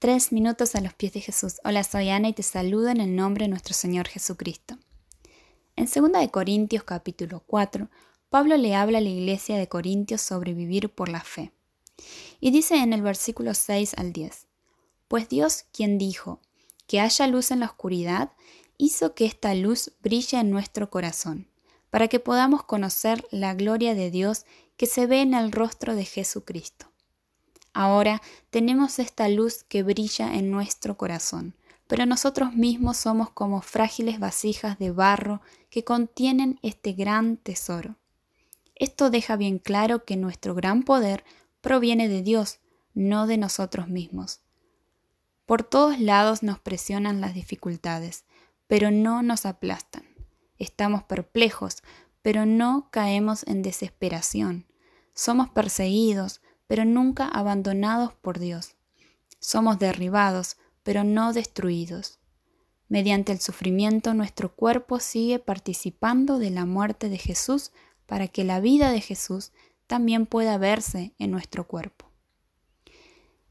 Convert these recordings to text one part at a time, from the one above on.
Tres minutos a los pies de Jesús. Hola, soy Ana y te saludo en el nombre de nuestro Señor Jesucristo. En 2 Corintios capítulo 4, Pablo le habla a la iglesia de Corintios sobre vivir por la fe. Y dice en el versículo 6 al 10, Pues Dios, quien dijo, que haya luz en la oscuridad, hizo que esta luz brille en nuestro corazón, para que podamos conocer la gloria de Dios que se ve en el rostro de Jesucristo. Ahora tenemos esta luz que brilla en nuestro corazón, pero nosotros mismos somos como frágiles vasijas de barro que contienen este gran tesoro. Esto deja bien claro que nuestro gran poder proviene de Dios, no de nosotros mismos. Por todos lados nos presionan las dificultades, pero no nos aplastan. Estamos perplejos, pero no caemos en desesperación. Somos perseguidos, pero nunca abandonados por Dios. Somos derribados, pero no destruidos. Mediante el sufrimiento nuestro cuerpo sigue participando de la muerte de Jesús para que la vida de Jesús también pueda verse en nuestro cuerpo.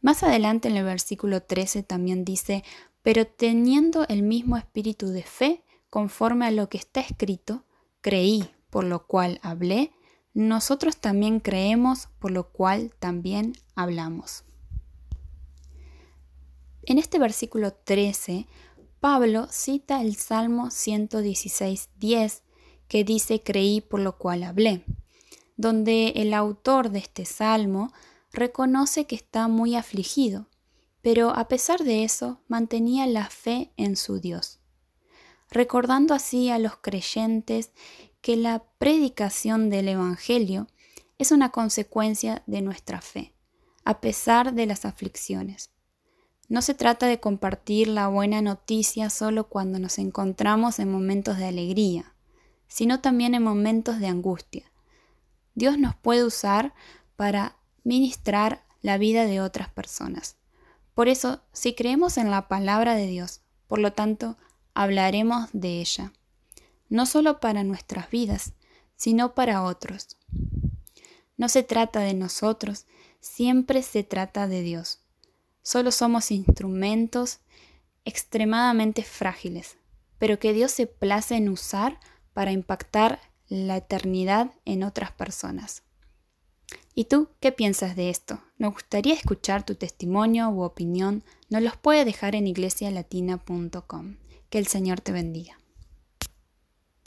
Más adelante en el versículo 13 también dice, pero teniendo el mismo espíritu de fe, conforme a lo que está escrito, creí, por lo cual hablé, nosotros también creemos, por lo cual también hablamos. En este versículo 13, Pablo cita el Salmo 116.10, que dice creí por lo cual hablé, donde el autor de este salmo reconoce que está muy afligido, pero a pesar de eso mantenía la fe en su Dios, recordando así a los creyentes que la predicación del Evangelio es una consecuencia de nuestra fe, a pesar de las aflicciones. No se trata de compartir la buena noticia solo cuando nos encontramos en momentos de alegría, sino también en momentos de angustia. Dios nos puede usar para ministrar la vida de otras personas. Por eso, si creemos en la palabra de Dios, por lo tanto, hablaremos de ella no solo para nuestras vidas, sino para otros. No se trata de nosotros, siempre se trata de Dios. Solo somos instrumentos extremadamente frágiles, pero que Dios se place en usar para impactar la eternidad en otras personas. ¿Y tú qué piensas de esto? Nos gustaría escuchar tu testimonio u opinión. Nos los puede dejar en iglesialatina.com. Que el Señor te bendiga.